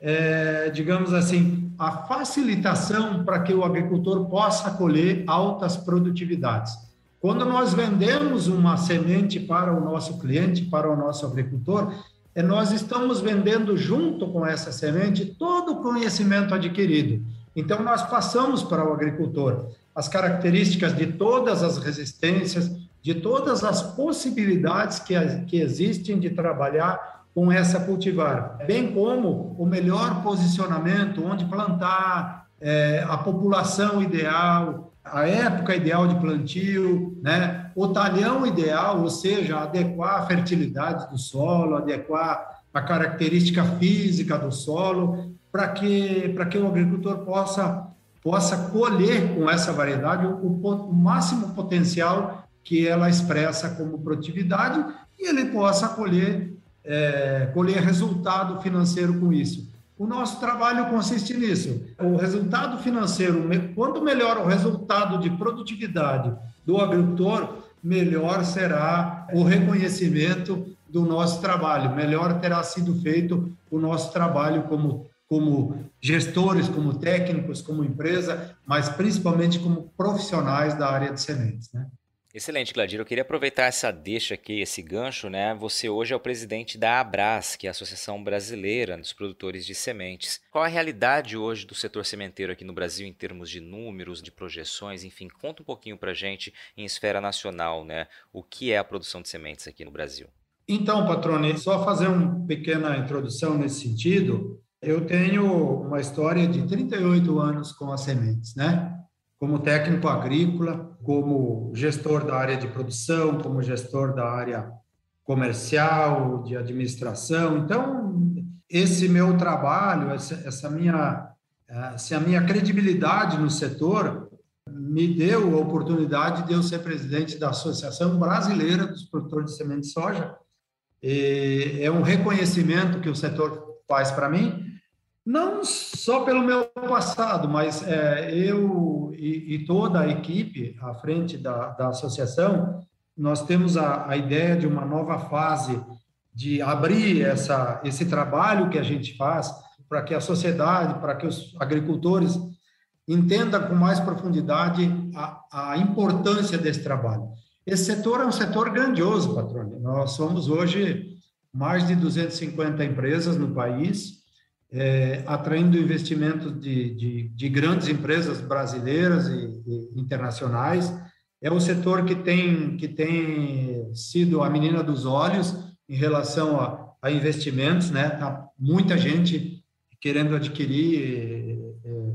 S2: é, digamos assim, a facilitação para que o agricultor possa colher altas produtividades. Quando nós vendemos uma semente para o nosso cliente, para o nosso agricultor, é, nós estamos vendendo junto com essa semente todo o conhecimento adquirido. Então, nós passamos para o agricultor as características de todas as resistências, de todas as possibilidades que, que existem de trabalhar com essa cultivar, bem como o melhor posicionamento, onde plantar, é, a população ideal, a época ideal de plantio, né? o talhão ideal, ou seja, adequar a fertilidade do solo, adequar a característica física do solo, para que, que o agricultor possa possa colher com essa variedade o, o, máximo potencial que ela expressa como produtividade e ele possa colher, é, colher resultado financeiro com isso. O nosso trabalho consiste nisso. O resultado financeiro, quanto melhor o resultado de produtividade do agricultor, melhor será o reconhecimento do nosso trabalho, melhor terá sido feito o nosso trabalho como como gestores, como técnicos, como empresa, mas principalmente como profissionais da área de sementes, né?
S1: Excelente, Gladir. Eu queria aproveitar essa deixa aqui, esse gancho, né? Você hoje é o presidente da Abras, que é a Associação Brasileira dos Produtores de Sementes. Qual a realidade hoje do setor sementeiro aqui no Brasil em termos de números, de projeções, enfim, conta um pouquinho para gente em esfera nacional, né? O que é a produção de sementes aqui no Brasil?
S2: Então, Patrone, só fazer uma pequena introdução nesse sentido. Eu tenho uma história de 38 anos com as sementes, né? Como técnico agrícola, como gestor da área de produção, como gestor da área comercial, de administração. Então, esse meu trabalho, essa, essa minha, essa minha credibilidade no setor me deu a oportunidade de eu ser presidente da Associação Brasileira dos Produtores de Semente de Soja, é um reconhecimento que o setor faz para mim, não só pelo meu passado, mas é, eu e, e, toda a equipe à frente da, da associação, nós temos a, a ideia de uma nova fase de abrir essa, esse trabalho que a gente faz para que a sociedade, para que os agricultores entendam com mais profundidade a, a importância desse trabalho. Esse setor é um setor grandioso, patrônio. Nós somos hoje mais de 250 empresas no país, é, atraindo investimentos de, de, de, grandes empresas brasileiras e, e, internacionais. É o setor que tem, que tem sido a menina dos olhos em relação a, a investimentos, né? Tá muita gente querendo adquirir é, é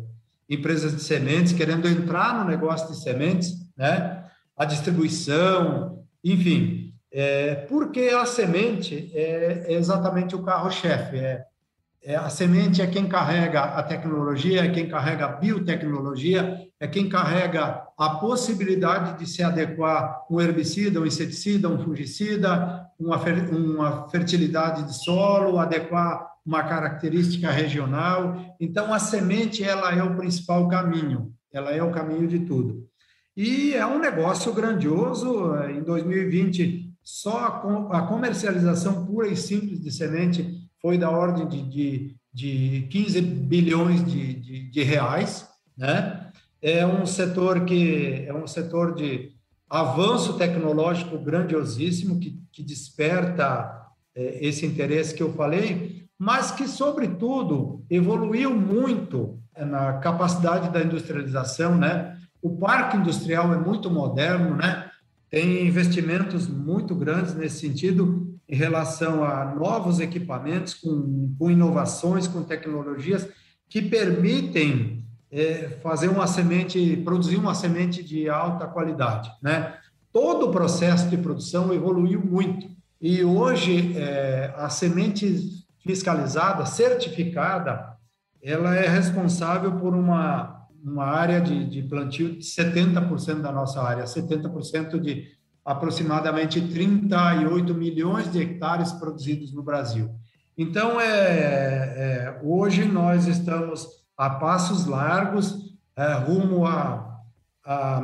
S2: empresas de sementes, querendo entrar no negócio de sementes, né? A distribuição, enfim, é, porque a semente é exatamente o carro-chefe, é é, a semente é quem carrega a tecnologia, é quem carrega a biotecnologia, é quem carrega a possibilidade de se adequar um herbicida, um inseticida, um fungicida, uma, uma fertilidade de solo, adequar uma característica regional. Então, a semente ela é o principal caminho, ela é o caminho de tudo. E é um negócio grandioso. Em 2020, só a comercialização pura e simples de semente foi da ordem de, de, de 15 bilhões de, de, de reais, né? É um setor que é um setor de avanço tecnológico grandiosíssimo que, que desperta é, esse interesse que eu falei, mas que, sobretudo, evoluiu muito na capacidade da industrialização, né? O parque industrial é muito moderno, né? Tem investimentos muito grandes nesse sentido em relação a novos equipamentos, com, com inovações, com tecnologias que permitem é, fazer uma semente, produzir uma semente de alta qualidade, né? Todo o processo de produção evoluiu muito e hoje é, a semente fiscalizada, certificada, ela é responsável por uma uma área de, de plantio de 70% da nossa área, 70% de aproximadamente 38 milhões de hectares produzidos no Brasil. Então, é, é hoje nós estamos a passos largos é, rumo à,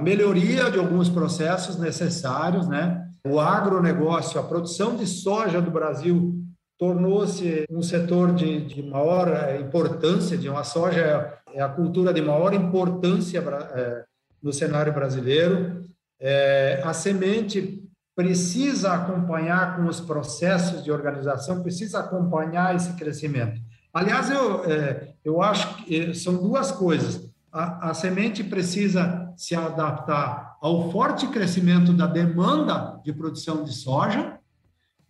S2: melhoria de alguns processos necessários, né? O agronegócio, a produção de soja do Brasil tornou-se um setor de, de, maior é, importância, de uma soja é a cultura de maior importância é, no cenário brasileiro. É, a semente precisa acompanhar com os processos de organização, precisa acompanhar esse crescimento. Aliás, eu, é, eu acho que são duas coisas. A, a semente precisa se adaptar ao forte crescimento da demanda de produção de soja,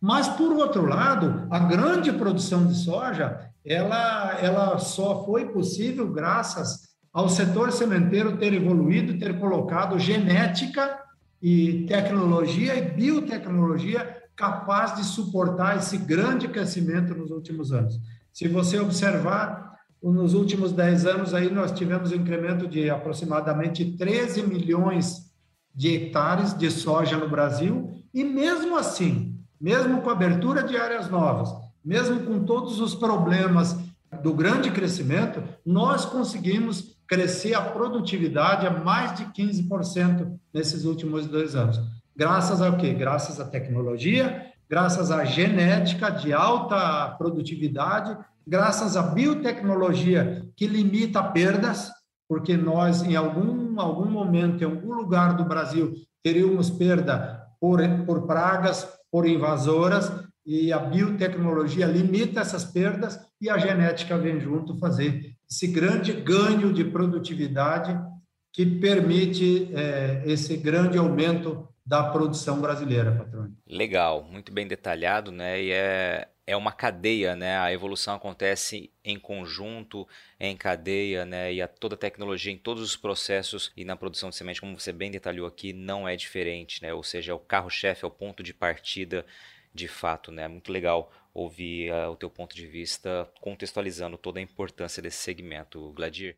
S2: mas, por outro lado, a grande produção de soja, ela, ela só foi possível graças ao setor sementeiro ter evoluído, ter colocado genética e tecnologia e biotecnologia capaz de suportar esse grande crescimento nos últimos anos. Se você observar, nos últimos 10 anos aí nós tivemos um incremento de aproximadamente 13 milhões de hectares de soja no Brasil e mesmo assim, mesmo com a abertura de áreas novas, mesmo com todos os problemas do grande crescimento, nós conseguimos crescer a produtividade a mais de 15% nesses últimos dois anos. Graças ao quê? Graças à tecnologia, graças à genética de alta produtividade, graças à biotecnologia que limita perdas, porque nós, em algum, algum momento, em algum lugar do Brasil, teríamos perda por, por pragas, por invasoras, e a biotecnologia limita essas perdas e a genética vem junto fazer esse grande ganho de produtividade que permite é, esse grande aumento da produção brasileira, patrão.
S1: Legal, muito bem detalhado, né? E é, é uma cadeia, né? A evolução acontece em conjunto, em cadeia, né? E a toda a tecnologia em todos os processos e na produção de semente, como você bem detalhou aqui, não é diferente, né? Ou seja, é o carro-chefe, é o ponto de partida de fato, né? Muito legal ouvir uh, o teu ponto de vista contextualizando toda a importância desse segmento, Gladir.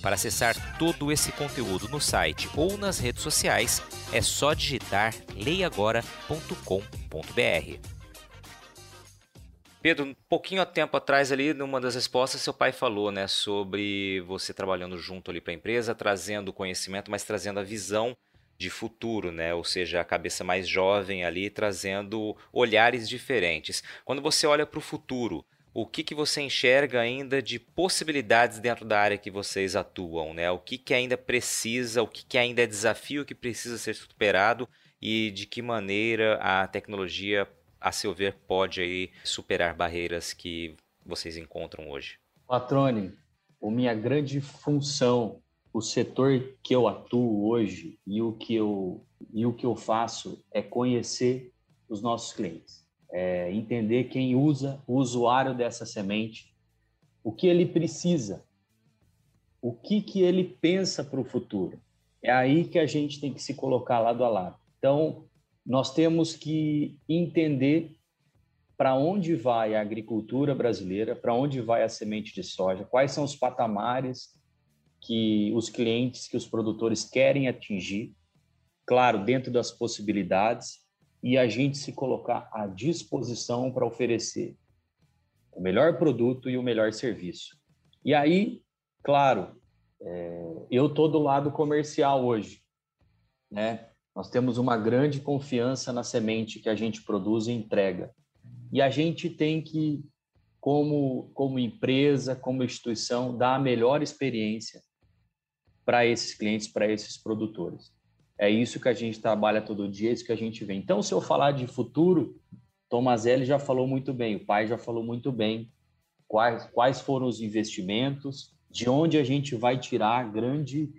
S1: Para acessar todo esse conteúdo no site ou nas redes sociais, é só digitar leiagora.com.br. Pedro, um pouquinho a tempo atrás ali, numa das respostas, seu pai falou, né, sobre você trabalhando junto ali para a empresa, trazendo conhecimento, mas trazendo a visão de futuro, né? Ou seja, a cabeça mais jovem ali, trazendo olhares diferentes. Quando você olha para o futuro, o que, que você enxerga ainda de possibilidades dentro da área que vocês atuam, né? O que, que ainda precisa, o que, que ainda é desafio que precisa ser superado e de que maneira a tecnologia, a seu ver, pode aí superar barreiras que vocês encontram hoje?
S3: Patrone, a minha grande função, o setor que eu atuo hoje e o que eu, e o que eu faço é conhecer os nossos clientes é, entender quem usa, o usuário dessa semente, o que ele precisa, o que, que ele pensa para o futuro. É aí que a gente tem que se colocar lado a lado. Então, nós temos que entender para onde vai a agricultura brasileira, para onde vai a semente de soja, quais são os patamares que os clientes, que os produtores querem atingir, claro, dentro das possibilidades, e a gente se colocar à disposição para oferecer o melhor produto e o melhor serviço. E aí, claro, é, eu estou do lado comercial hoje, né? Nós temos uma grande confiança na semente que a gente produz e entrega. E a gente tem que, como, como empresa, como instituição, dar a melhor experiência para esses clientes, para esses produtores. É isso que a gente trabalha todo dia, é isso que a gente vê. Então, se eu falar de futuro, Tomazelli já falou muito bem, o pai já falou muito bem quais, quais foram os investimentos, de onde a gente vai tirar grande,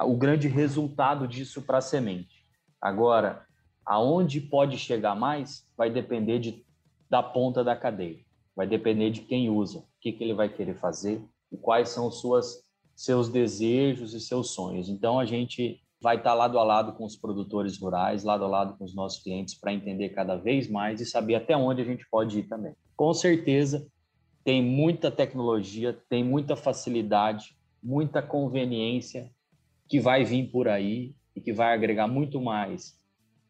S3: o grande resultado disso para a semente. Agora, aonde pode chegar mais vai depender de, da ponta da cadeia, vai depender de quem usa, o que, que ele vai querer fazer e quais são suas, seus desejos e seus sonhos. Então, a gente vai estar lado a lado com os produtores rurais, lado a lado com os nossos clientes, para entender cada vez mais e saber até onde a gente pode ir também. Com certeza, tem muita tecnologia, tem muita facilidade, muita conveniência que vai vir por aí e que vai agregar muito mais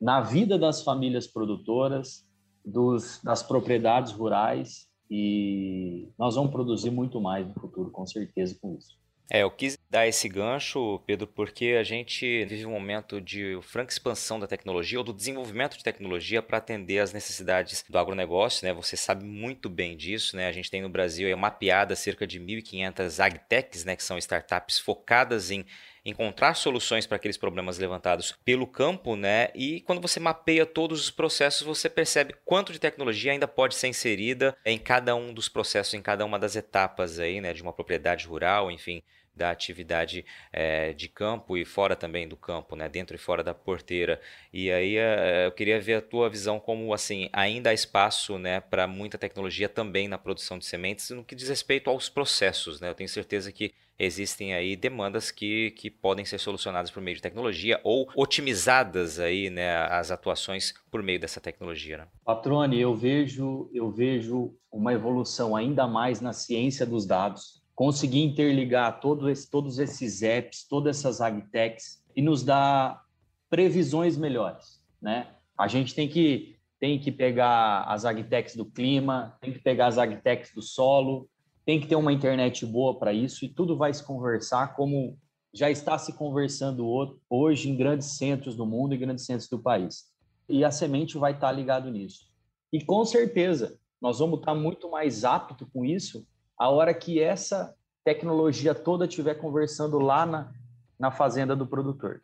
S3: na vida das famílias produtoras, dos, das propriedades rurais e nós vamos produzir muito mais no futuro, com certeza, com isso.
S1: É, eu quis dar esse gancho, Pedro, porque a gente vive um momento de franca expansão da tecnologia ou do desenvolvimento de tecnologia para atender às necessidades do agronegócio, né? Você sabe muito bem disso, né? A gente tem no Brasil é mapeada cerca de 1.500 agtechs, né, que são startups focadas em encontrar soluções para aqueles problemas levantados pelo campo, né? E quando você mapeia todos os processos, você percebe quanto de tecnologia ainda pode ser inserida em cada um dos processos, em cada uma das etapas aí, né, de uma propriedade rural, enfim da atividade é, de campo e fora também do campo, né, dentro e fora da porteira. E aí é, eu queria ver a tua visão como assim ainda há espaço, né, para muita tecnologia também na produção de sementes no que diz respeito aos processos, né. Eu tenho certeza que existem aí demandas que, que podem ser solucionadas por meio de tecnologia ou otimizadas aí, né, as atuações por meio dessa tecnologia. Né?
S3: Patrone, eu vejo eu vejo uma evolução ainda mais na ciência dos dados conseguir interligar todo esse, todos esses apps, todas essas agtechs e nos dar previsões melhores, né? A gente tem que tem que pegar as agtechs do clima, tem que pegar as agtechs do solo, tem que ter uma internet boa para isso e tudo vai se conversar como já está se conversando hoje em grandes centros do mundo e grandes centros do país. E a semente vai estar ligado nisso. E com certeza, nós vamos estar muito mais apto com isso a hora que essa tecnologia toda estiver conversando lá na, na fazenda do produtor.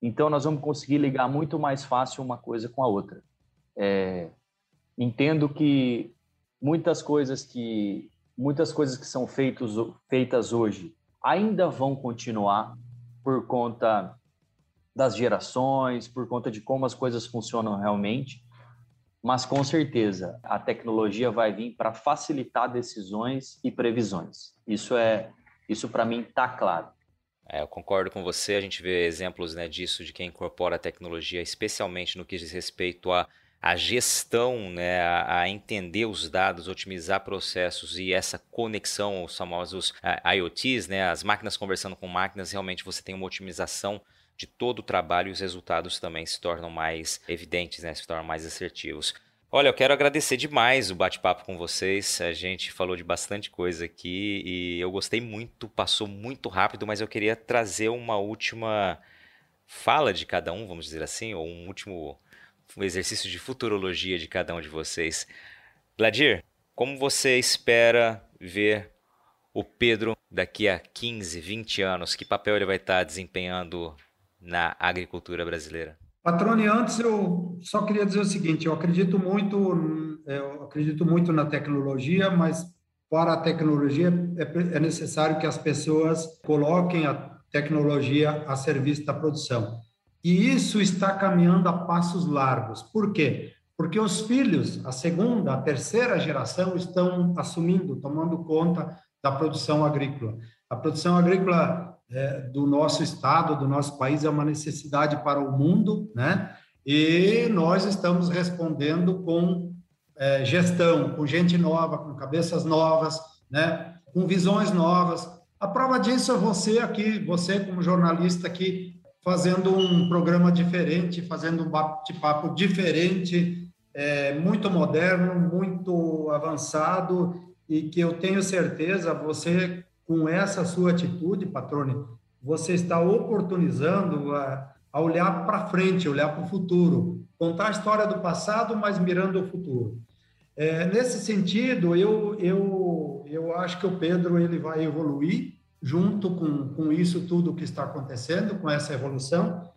S3: Então, nós vamos conseguir ligar muito mais fácil uma coisa com a outra. É, entendo que muitas coisas que muitas coisas que são feitos, feitas hoje ainda vão continuar por conta das gerações, por conta de como as coisas funcionam realmente, mas com certeza a tecnologia vai vir para facilitar decisões e previsões. Isso é, isso para mim está claro.
S1: É, eu concordo com você. A gente vê exemplos né, disso de quem incorpora a tecnologia, especialmente no que diz respeito a a gestão, né, a, a, entender os dados, otimizar processos e essa conexão, os famosos IoTs, né, as máquinas conversando com máquinas, realmente você tem uma otimização de todo o trabalho e os resultados também se tornam mais evidentes, né, se tornam mais assertivos. Olha, eu quero agradecer demais o bate-papo com vocês. A gente falou de bastante coisa aqui e eu gostei muito, passou muito rápido, mas eu queria trazer uma última fala de cada um, vamos dizer assim, ou um último exercício de futurologia de cada um de vocês. Gladir, como você espera ver o Pedro daqui a 15, 20 anos? Que papel ele vai estar desempenhando na agricultura brasileira?
S2: Patrone, antes eu só queria dizer o seguinte: eu acredito muito, é, eu acredito muito na tecnologia, mas para a tecnologia é, é necessário que as pessoas coloquem a tecnologia a serviço da produção. E isso está caminhando a passos largos. Por quê? Porque os filhos, a segunda, a terceira geração, estão assumindo, tomando conta da produção agrícola. A produção agrícola é, do nosso estado, do nosso país, é uma necessidade para o mundo, né? E nós estamos respondendo com é, gestão, com gente nova, com cabeças novas, né? Com visões novas. A prova disso é você aqui, você como jornalista aqui fazendo um programa diferente, fazendo um bate-papo diferente, é, muito moderno, muito avançado e que eu tenho certeza você com essa sua atitude, patrone, você está oportunizando a, a olhar para frente, olhar para o futuro, contar a história do passado, mas mirando o futuro. É, nesse sentido, eu, eu, eu acho que o Pedro ele vai evoluir junto com, com isso tudo que está acontecendo, com essa evolução.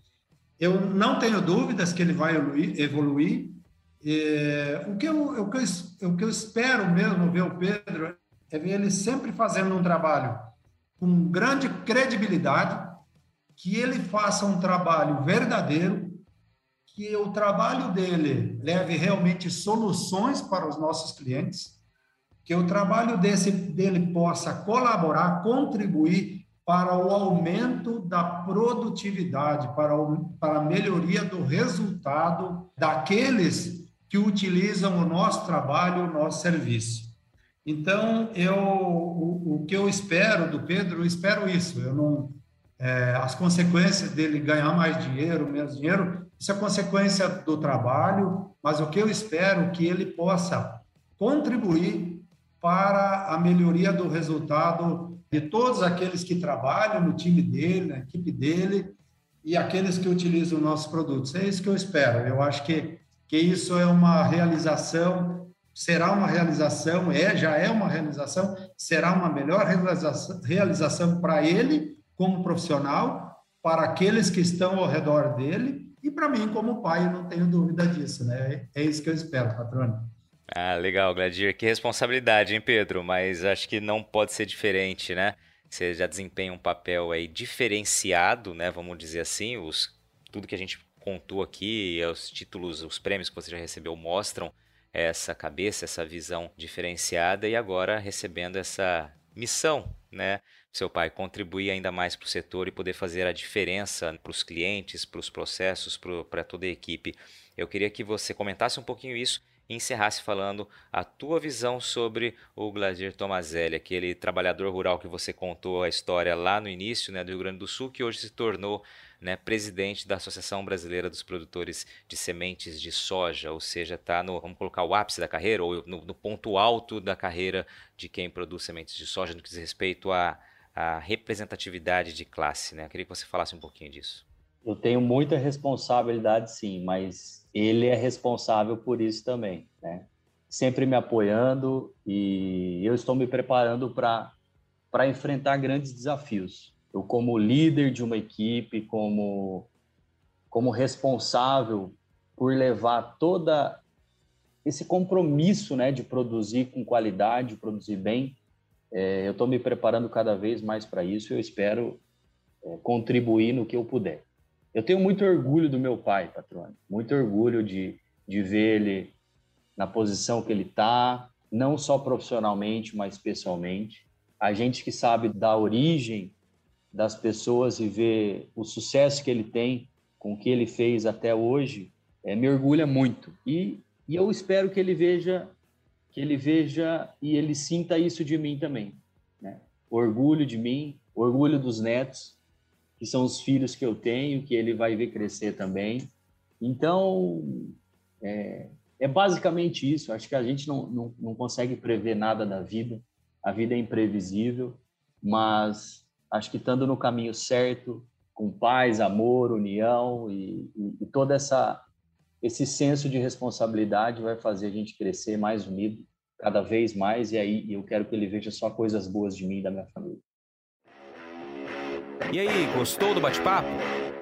S2: Eu não tenho dúvidas que ele vai evoluir. E, o, que eu, o, que eu, o que eu espero mesmo ver o Pedro é ver ele sempre fazendo um trabalho com grande credibilidade, que ele faça um trabalho verdadeiro, que o trabalho dele leve realmente soluções para os nossos clientes, que o trabalho desse, dele possa colaborar, contribuir para o aumento da produtividade, para, o, para a melhoria do resultado daqueles que utilizam o nosso trabalho, o nosso serviço. Então, eu, o, o que eu espero do Pedro, eu espero isso. Eu não, é, as consequências dele ganhar mais dinheiro, menos dinheiro, isso é consequência do trabalho, mas o que eu espero é que ele possa contribuir para a melhoria do resultado de todos aqueles que trabalham no time dele, na equipe dele e aqueles que utilizam nossos produtos. É isso que eu espero. Eu acho que, que isso é uma realização, será uma realização, é, já é uma realização, será uma melhor realização, realização para ele como profissional, para aqueles que estão ao redor dele e para mim como pai, eu não tenho dúvida disso, né? É isso que eu espero, patrônio.
S1: Ah, legal, Gladir. Que responsabilidade, hein, Pedro? Mas acho que não pode ser diferente, né? Você já desempenha um papel aí diferenciado, né? Vamos dizer assim. Os, tudo que a gente contou aqui, os títulos, os prêmios que você já recebeu mostram essa cabeça, essa visão diferenciada e agora recebendo essa missão, né? Seu pai contribuir ainda mais para o setor e poder fazer a diferença para os clientes, para os processos, para toda a equipe. Eu queria que você comentasse um pouquinho isso encerrasse falando a tua visão sobre o Gladir Tomazelli, aquele trabalhador rural que você contou a história lá no início, né, do Rio Grande do Sul, que hoje se tornou né, presidente da Associação Brasileira dos Produtores de Sementes de Soja, ou seja, está no, vamos colocar o ápice da carreira, ou no, no, ponto alto da carreira de quem produz sementes de soja no que diz respeito à, à representatividade de classe. Né? Eu queria que você falasse um pouquinho disso.
S3: Eu tenho muita responsabilidade, sim, mas ele é responsável por isso também, né? Sempre me apoiando e eu estou me preparando para para enfrentar grandes desafios. Eu como líder de uma equipe, como como responsável por levar toda esse compromisso, né, de produzir com qualidade, produzir bem, é, eu estou me preparando cada vez mais para isso. Eu espero é, contribuir no que eu puder. Eu tenho muito orgulho do meu pai, patrônio. Muito orgulho de, de ver ele na posição que ele está, não só profissionalmente, mas pessoalmente. A gente que sabe da origem das pessoas e ver o sucesso que ele tem com o que ele fez até hoje, é, me orgulha muito. E, e eu espero que ele veja que ele veja e ele sinta isso de mim também, né? Orgulho de mim, orgulho dos netos, que são os filhos que eu tenho, que ele vai ver crescer também. Então, é, é basicamente isso. Acho que a gente não, não, não consegue prever nada da vida. A vida é imprevisível, mas acho que estando no caminho certo, com paz, amor, união e, e, e toda essa esse senso de responsabilidade vai fazer a gente crescer mais unido cada vez mais e aí eu quero que ele veja só coisas boas de mim e da minha família.
S1: E aí, gostou do bate-papo?